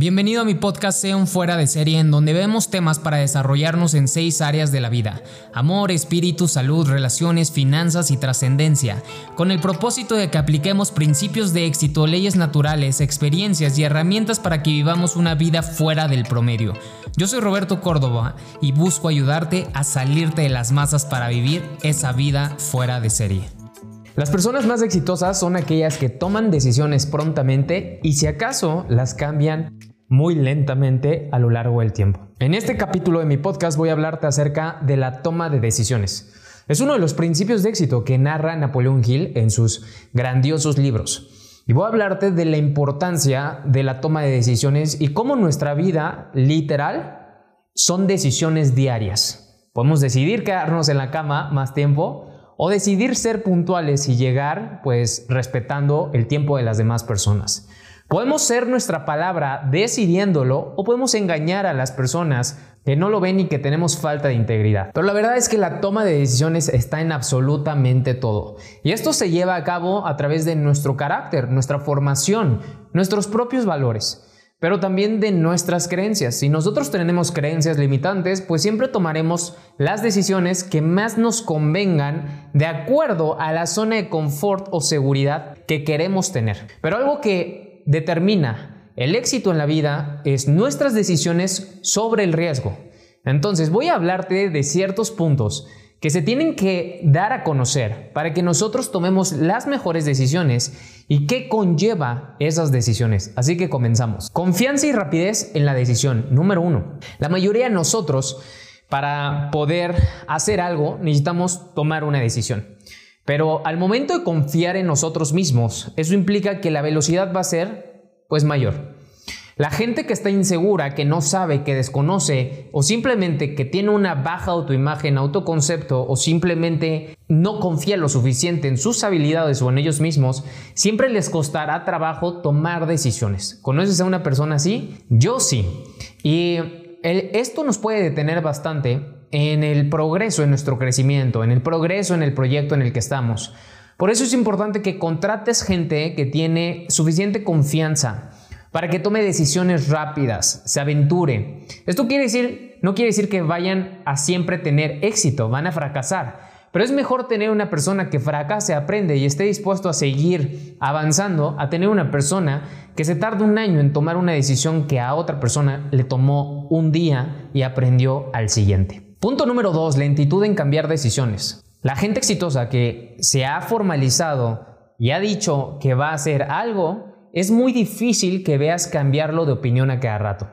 Bienvenido a mi podcast Sea fuera de serie en donde vemos temas para desarrollarnos en seis áreas de la vida. Amor, espíritu, salud, relaciones, finanzas y trascendencia. Con el propósito de que apliquemos principios de éxito, leyes naturales, experiencias y herramientas para que vivamos una vida fuera del promedio. Yo soy Roberto Córdoba y busco ayudarte a salirte de las masas para vivir esa vida fuera de serie. Las personas más exitosas son aquellas que toman decisiones prontamente y si acaso las cambian muy lentamente a lo largo del tiempo. En este capítulo de mi podcast voy a hablarte acerca de la toma de decisiones. Es uno de los principios de éxito que narra Napoleón Hill en sus grandiosos libros. Y voy a hablarte de la importancia de la toma de decisiones y cómo nuestra vida literal son decisiones diarias. Podemos decidir quedarnos en la cama más tiempo o decidir ser puntuales y llegar pues respetando el tiempo de las demás personas. Podemos ser nuestra palabra decidiéndolo o podemos engañar a las personas que no lo ven y que tenemos falta de integridad. Pero la verdad es que la toma de decisiones está en absolutamente todo. Y esto se lleva a cabo a través de nuestro carácter, nuestra formación, nuestros propios valores pero también de nuestras creencias. Si nosotros tenemos creencias limitantes, pues siempre tomaremos las decisiones que más nos convengan de acuerdo a la zona de confort o seguridad que queremos tener. Pero algo que determina el éxito en la vida es nuestras decisiones sobre el riesgo. Entonces voy a hablarte de ciertos puntos que se tienen que dar a conocer para que nosotros tomemos las mejores decisiones y qué conlleva esas decisiones. Así que comenzamos. Confianza y rapidez en la decisión. Número uno. La mayoría de nosotros, para poder hacer algo, necesitamos tomar una decisión. Pero al momento de confiar en nosotros mismos, eso implica que la velocidad va a ser pues mayor. La gente que está insegura, que no sabe, que desconoce o simplemente que tiene una baja autoimagen, autoconcepto o simplemente no confía lo suficiente en sus habilidades o en ellos mismos, siempre les costará trabajo tomar decisiones. ¿Conoces a una persona así? Yo sí. Y esto nos puede detener bastante en el progreso, en nuestro crecimiento, en el progreso en el proyecto en el que estamos. Por eso es importante que contrates gente que tiene suficiente confianza para que tome decisiones rápidas, se aventure. Esto quiere decir, no quiere decir que vayan a siempre tener éxito, van a fracasar. Pero es mejor tener una persona que fracase, aprende y esté dispuesto a seguir avanzando, a tener una persona que se tarde un año en tomar una decisión que a otra persona le tomó un día y aprendió al siguiente. Punto número dos, lentitud en cambiar decisiones. La gente exitosa que se ha formalizado y ha dicho que va a hacer algo, es muy difícil que veas cambiarlo de opinión a cada rato.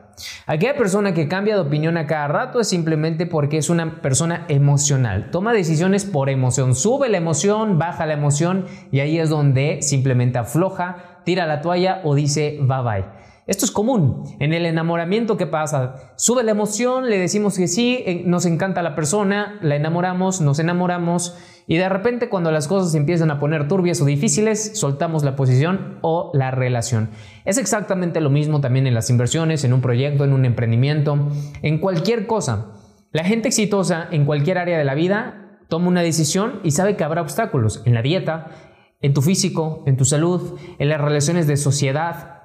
Aquella persona que cambia de opinión a cada rato es simplemente porque es una persona emocional. Toma decisiones por emoción. Sube la emoción, baja la emoción y ahí es donde simplemente afloja, tira la toalla o dice bye bye. Esto es común. En el enamoramiento, ¿qué pasa? Sube la emoción, le decimos que sí, nos encanta la persona, la enamoramos, nos enamoramos y de repente cuando las cosas empiezan a poner turbias o difíciles, soltamos la posición o la relación. Es exactamente lo mismo también en las inversiones, en un proyecto, en un emprendimiento, en cualquier cosa. La gente exitosa en cualquier área de la vida toma una decisión y sabe que habrá obstáculos en la dieta, en tu físico, en tu salud, en las relaciones de sociedad,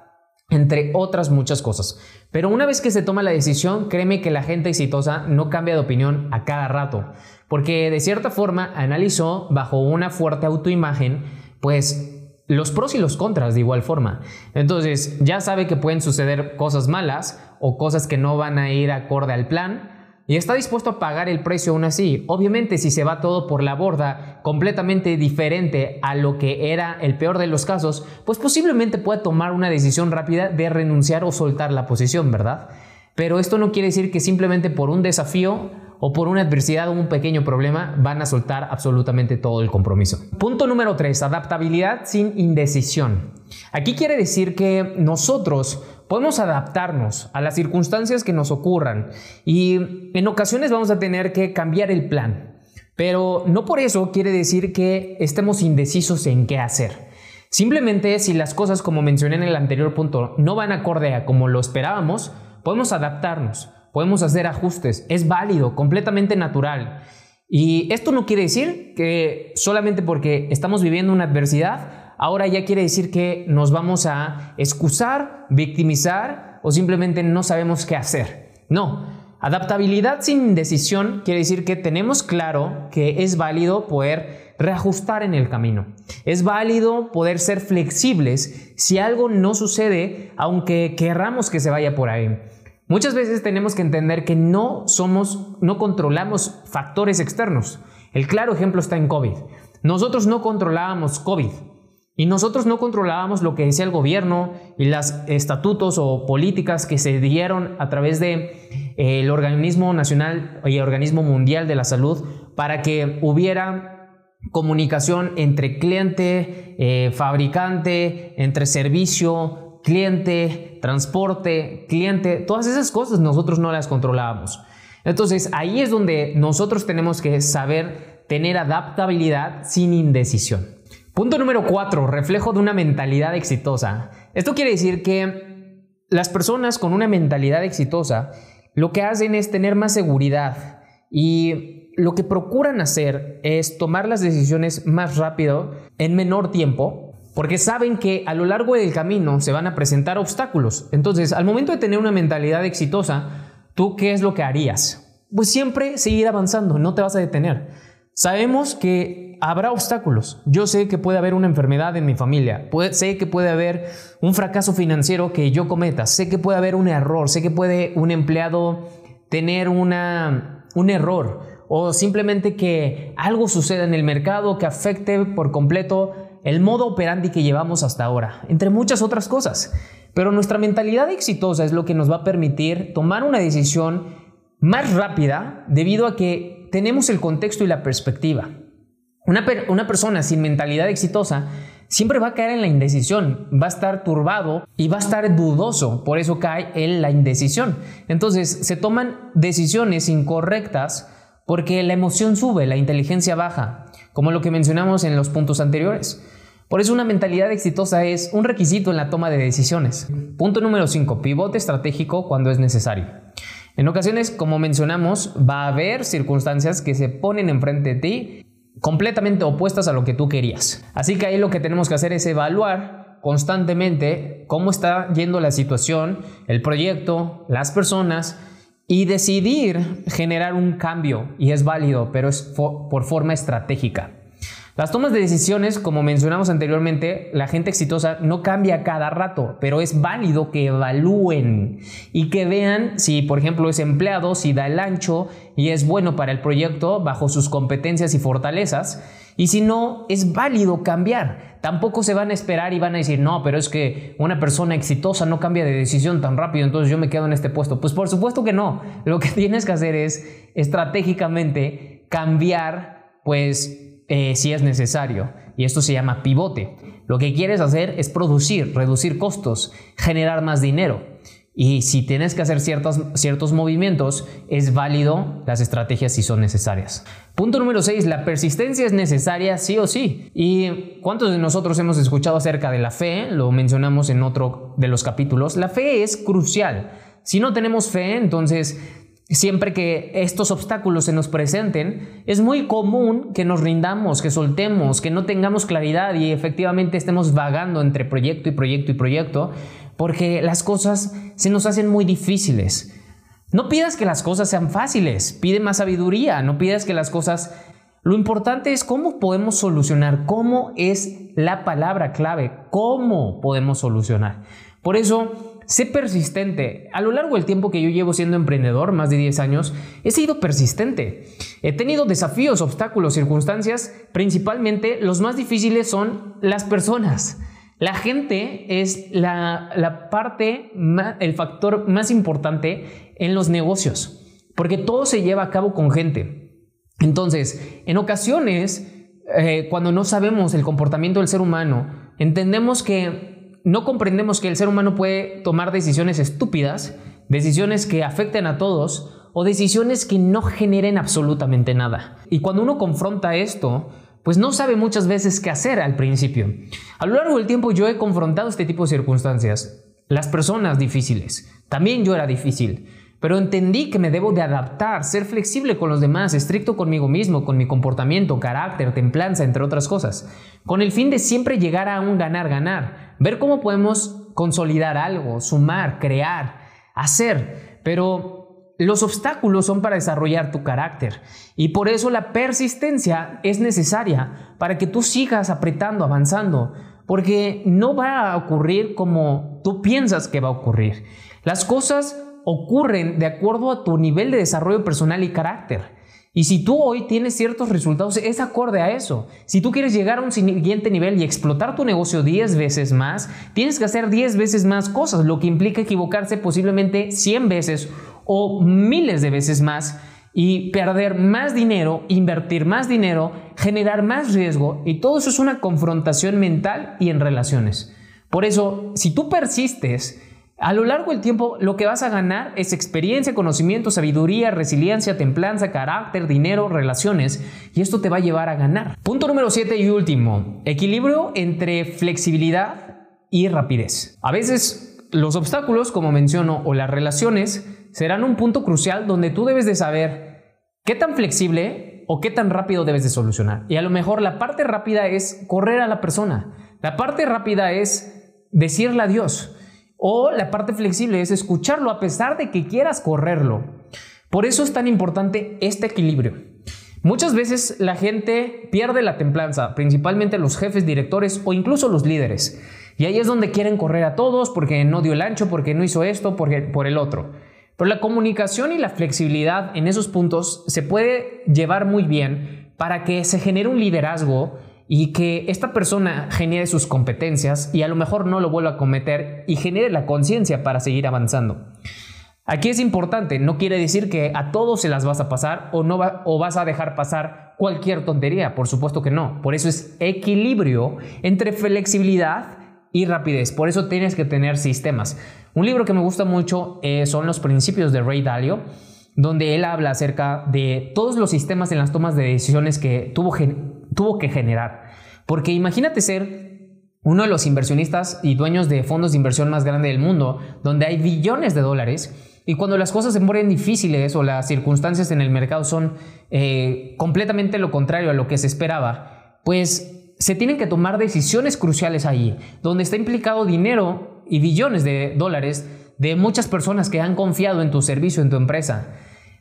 entre otras muchas cosas. Pero una vez que se toma la decisión, créeme que la gente exitosa no cambia de opinión a cada rato, porque de cierta forma analizó bajo una fuerte autoimagen, pues los pros y los contras de igual forma. Entonces ya sabe que pueden suceder cosas malas o cosas que no van a ir acorde al plan, y está dispuesto a pagar el precio aún así. Obviamente si se va todo por la borda completamente diferente a lo que era el peor de los casos, pues posiblemente pueda tomar una decisión rápida de renunciar o soltar la posición, ¿verdad? Pero esto no quiere decir que simplemente por un desafío o por una adversidad o un pequeño problema van a soltar absolutamente todo el compromiso. Punto número 3, adaptabilidad sin indecisión. Aquí quiere decir que nosotros podemos adaptarnos a las circunstancias que nos ocurran y en ocasiones vamos a tener que cambiar el plan. Pero no por eso quiere decir que estemos indecisos en qué hacer. Simplemente si las cosas, como mencioné en el anterior punto, no van acorde a como lo esperábamos, podemos adaptarnos, podemos hacer ajustes. Es válido, completamente natural. Y esto no quiere decir que solamente porque estamos viviendo una adversidad, ahora ya quiere decir que nos vamos a excusar, victimizar o simplemente no sabemos qué hacer. No, adaptabilidad sin indecisión quiere decir que tenemos claro que es válido poder reajustar en el camino. Es válido poder ser flexibles si algo no sucede, aunque querramos que se vaya por ahí. Muchas veces tenemos que entender que no somos, no controlamos factores externos. El claro ejemplo está en COVID. Nosotros no controlábamos COVID y nosotros no controlábamos lo que decía el gobierno y los estatutos o políticas que se dieron a través del de, eh, organismo nacional y el organismo mundial de la salud para que hubiera comunicación entre cliente, eh, fabricante, entre servicio, cliente, transporte, cliente, todas esas cosas nosotros no las controlábamos. Entonces ahí es donde nosotros tenemos que saber tener adaptabilidad sin indecisión. Punto número 4, reflejo de una mentalidad exitosa. Esto quiere decir que las personas con una mentalidad exitosa lo que hacen es tener más seguridad y lo que procuran hacer es tomar las decisiones más rápido, en menor tiempo, porque saben que a lo largo del camino se van a presentar obstáculos. Entonces, al momento de tener una mentalidad exitosa, ¿tú qué es lo que harías? Pues siempre seguir avanzando, no te vas a detener. Sabemos que habrá obstáculos. Yo sé que puede haber una enfermedad en mi familia, sé que puede haber un fracaso financiero que yo cometa, sé que puede haber un error, sé que puede un empleado tener una, un error o simplemente que algo suceda en el mercado que afecte por completo el modo operandi que llevamos hasta ahora, entre muchas otras cosas. Pero nuestra mentalidad exitosa es lo que nos va a permitir tomar una decisión más rápida debido a que tenemos el contexto y la perspectiva. Una, persona sin mentalidad exitosa siempre va a caer en la indecisión, va a estar turbado y va a estar dudoso, por eso cae en la indecisión. Entonces se toman decisiones incorrectas porque la emoción sube, la inteligencia baja, como lo que mencionamos en los puntos anteriores. Por eso una mentalidad exitosa es un requisito en la toma de decisiones. Punto número 5. Pivote estratégico cuando es necesario. En ocasiones, como mencionamos, va a haber circunstancias que se ponen enfrente de ti completamente opuestas a lo que tú querías. Así que ahí lo que tenemos que hacer es evaluar constantemente cómo está yendo la situación, el proyecto, las personas y decidir generar un cambio. Y es válido, pero es por forma estratégica. Las tomas de decisiones, como mencionamos anteriormente, la gente exitosa no cambia cada rato, pero es válido que evalúen y que vean si, por ejemplo, es empleado, si da el ancho y es bueno para el proyecto bajo sus competencias y fortalezas. Y si no, es válido cambiar. Tampoco se van a esperar y van a decir, no, pero es que una persona exitosa no cambia de decisión tan rápido, entonces yo me quedo en este puesto. Pues por supuesto que no. Lo que tienes que hacer es estratégicamente cambiar, pues, eh, si es necesario. Y esto se llama pivote. Lo que quieres hacer es producir, reducir costos, generar más dinero. Y si tienes que hacer ciertos, ciertos movimientos, es válido las estrategias si son necesarias. Punto número 6. La persistencia es necesaria sí o sí. ¿Y cuántos de nosotros hemos escuchado acerca de la fe? Lo mencionamos en otro de los capítulos. La fe es crucial. Si no tenemos fe, entonces Siempre que estos obstáculos se nos presenten, es muy común que nos rindamos, que soltemos, que no tengamos claridad y efectivamente estemos vagando entre proyecto y proyecto y proyecto, porque las cosas se nos hacen muy difíciles. No pidas que las cosas sean fáciles, pide más sabiduría, no pidas que las cosas... Lo importante es cómo podemos solucionar, cómo es la palabra clave, cómo podemos solucionar. Por eso sé persistente. A lo largo del tiempo que yo llevo siendo emprendedor, más de 10 años, he sido persistente. He tenido desafíos, obstáculos, circunstancias. Principalmente los más difíciles son las personas. La gente es la, parte, el factor más importante en los negocios, porque todo se lleva a cabo con gente. Entonces, en ocasiones, eh, cuando no sabemos el comportamiento del ser humano, entendemos que no comprendemos que el ser humano puede tomar decisiones estúpidas, decisiones que afecten a todos o decisiones que no generen absolutamente nada. Y cuando uno confronta esto, pues no sabe muchas veces qué hacer al principio. A lo largo del tiempo yo he confrontado este tipo de circunstancias. Las personas difíciles. También yo era difícil. Pero entendí que me debo de adaptar, ser flexible con los demás, estricto conmigo mismo, con mi comportamiento, carácter, templanza, entre otras cosas, con el fin de siempre llegar a un ganar-ganar, ver cómo podemos consolidar algo, sumar, crear, hacer, pero los obstáculos son para desarrollar tu carácter. Y por eso la persistencia es necesaria para que tú sigas apretando, avanzando, porque no va a ocurrir como tú piensas que va a ocurrir. Las cosas ocurren de acuerdo a tu nivel de desarrollo personal y carácter. Y si tú hoy tienes ciertos resultados, es acorde a eso. Si tú quieres llegar a un siguiente nivel y explotar tu negocio 10 veces más, tienes que hacer 10 veces más cosas, lo que implica equivocarse posiblemente 100 veces o miles de veces más y perder más dinero, invertir más dinero, generar más riesgo y todo eso es una confrontación mental y en relaciones. Por eso, si tú persistes, a lo largo del tiempo lo que vas a ganar es experiencia, conocimiento, sabiduría, resiliencia, templanza, carácter, dinero, relaciones y esto te va a llevar a ganar. Punto número 7 y último, equilibrio entre flexibilidad y rapidez. A veces los obstáculos, como menciono, o las relaciones serán un punto crucial donde tú debes de saber qué tan flexible o qué tan rápido debes de solucionar. Y a lo mejor la parte rápida es correr a la persona. La parte rápida es decirle adiós. O la parte flexible es escucharlo a pesar de que quieras correrlo. Por eso es tan importante este equilibrio. Muchas veces la gente pierde la templanza, principalmente los jefes, directores o incluso los líderes. Y ahí es donde quieren correr a todos porque no dio el ancho, porque no hizo esto, porque, por el otro. Pero la comunicación y la flexibilidad en esos puntos se puede llevar muy bien para que se genere un liderazgo y que esta persona genere sus competencias y a lo mejor no lo vuelva a cometer y genere la conciencia para seguir avanzando. Aquí es importante, no quiere decir que a todos se las vas a pasar o, no o vas a dejar pasar cualquier tontería, por supuesto que no. Por eso es equilibrio entre flexibilidad y rapidez, por eso tienes que tener sistemas. Un libro que me gusta mucho eh, son Los Principios de Ray Dalio, donde él habla acerca de todos los sistemas en las tomas de decisiones que tuvo tuvo que generar. Porque imagínate ser uno de los inversionistas y dueños de fondos de inversión más grande del mundo, donde hay billones de dólares, y cuando las cosas se ponen difíciles o las circunstancias en el mercado son eh, completamente lo contrario a lo que se esperaba, pues se tienen que tomar decisiones cruciales ahí, donde está implicado dinero y billones de dólares de muchas personas que han confiado en tu servicio, en tu empresa.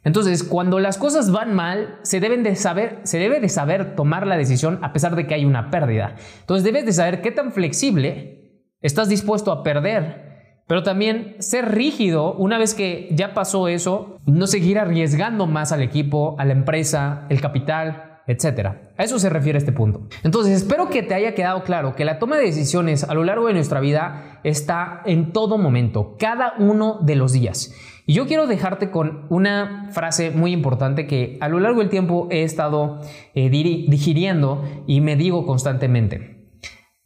Entonces, cuando las cosas van mal, se, deben de saber, se debe de saber tomar la decisión a pesar de que hay una pérdida. Entonces, debes de saber qué tan flexible estás dispuesto a perder, pero también ser rígido una vez que ya pasó eso, no seguir arriesgando más al equipo, a la empresa, el capital, etc. A eso se refiere este punto. Entonces, espero que te haya quedado claro que la toma de decisiones a lo largo de nuestra vida está en todo momento, cada uno de los días. Y yo quiero dejarte con una frase muy importante que a lo largo del tiempo he estado eh, digiriendo y me digo constantemente.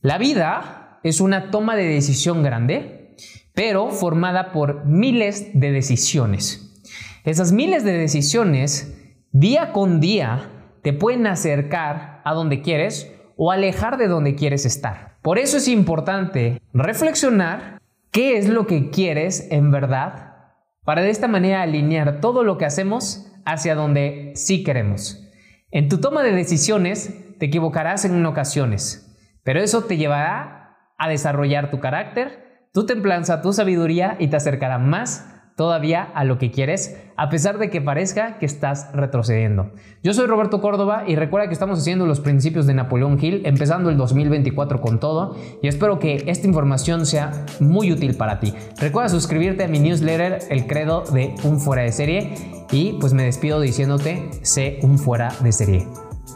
La vida es una toma de decisión grande, pero formada por miles de decisiones. Esas miles de decisiones, día con día, te pueden acercar a donde quieres o alejar de donde quieres estar. Por eso es importante reflexionar qué es lo que quieres en verdad para de esta manera alinear todo lo que hacemos hacia donde sí queremos. En tu toma de decisiones te equivocarás en ocasiones, pero eso te llevará a desarrollar tu carácter, tu templanza, tu sabiduría y te acercará más todavía a lo que quieres, a pesar de que parezca que estás retrocediendo. Yo soy Roberto Córdoba y recuerda que estamos haciendo los principios de Napoleón Hill, empezando el 2024 con todo, y espero que esta información sea muy útil para ti. Recuerda suscribirte a mi newsletter, El Credo de Un Fuera de Serie, y pues me despido diciéndote, sé un fuera de serie.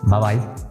Bye bye.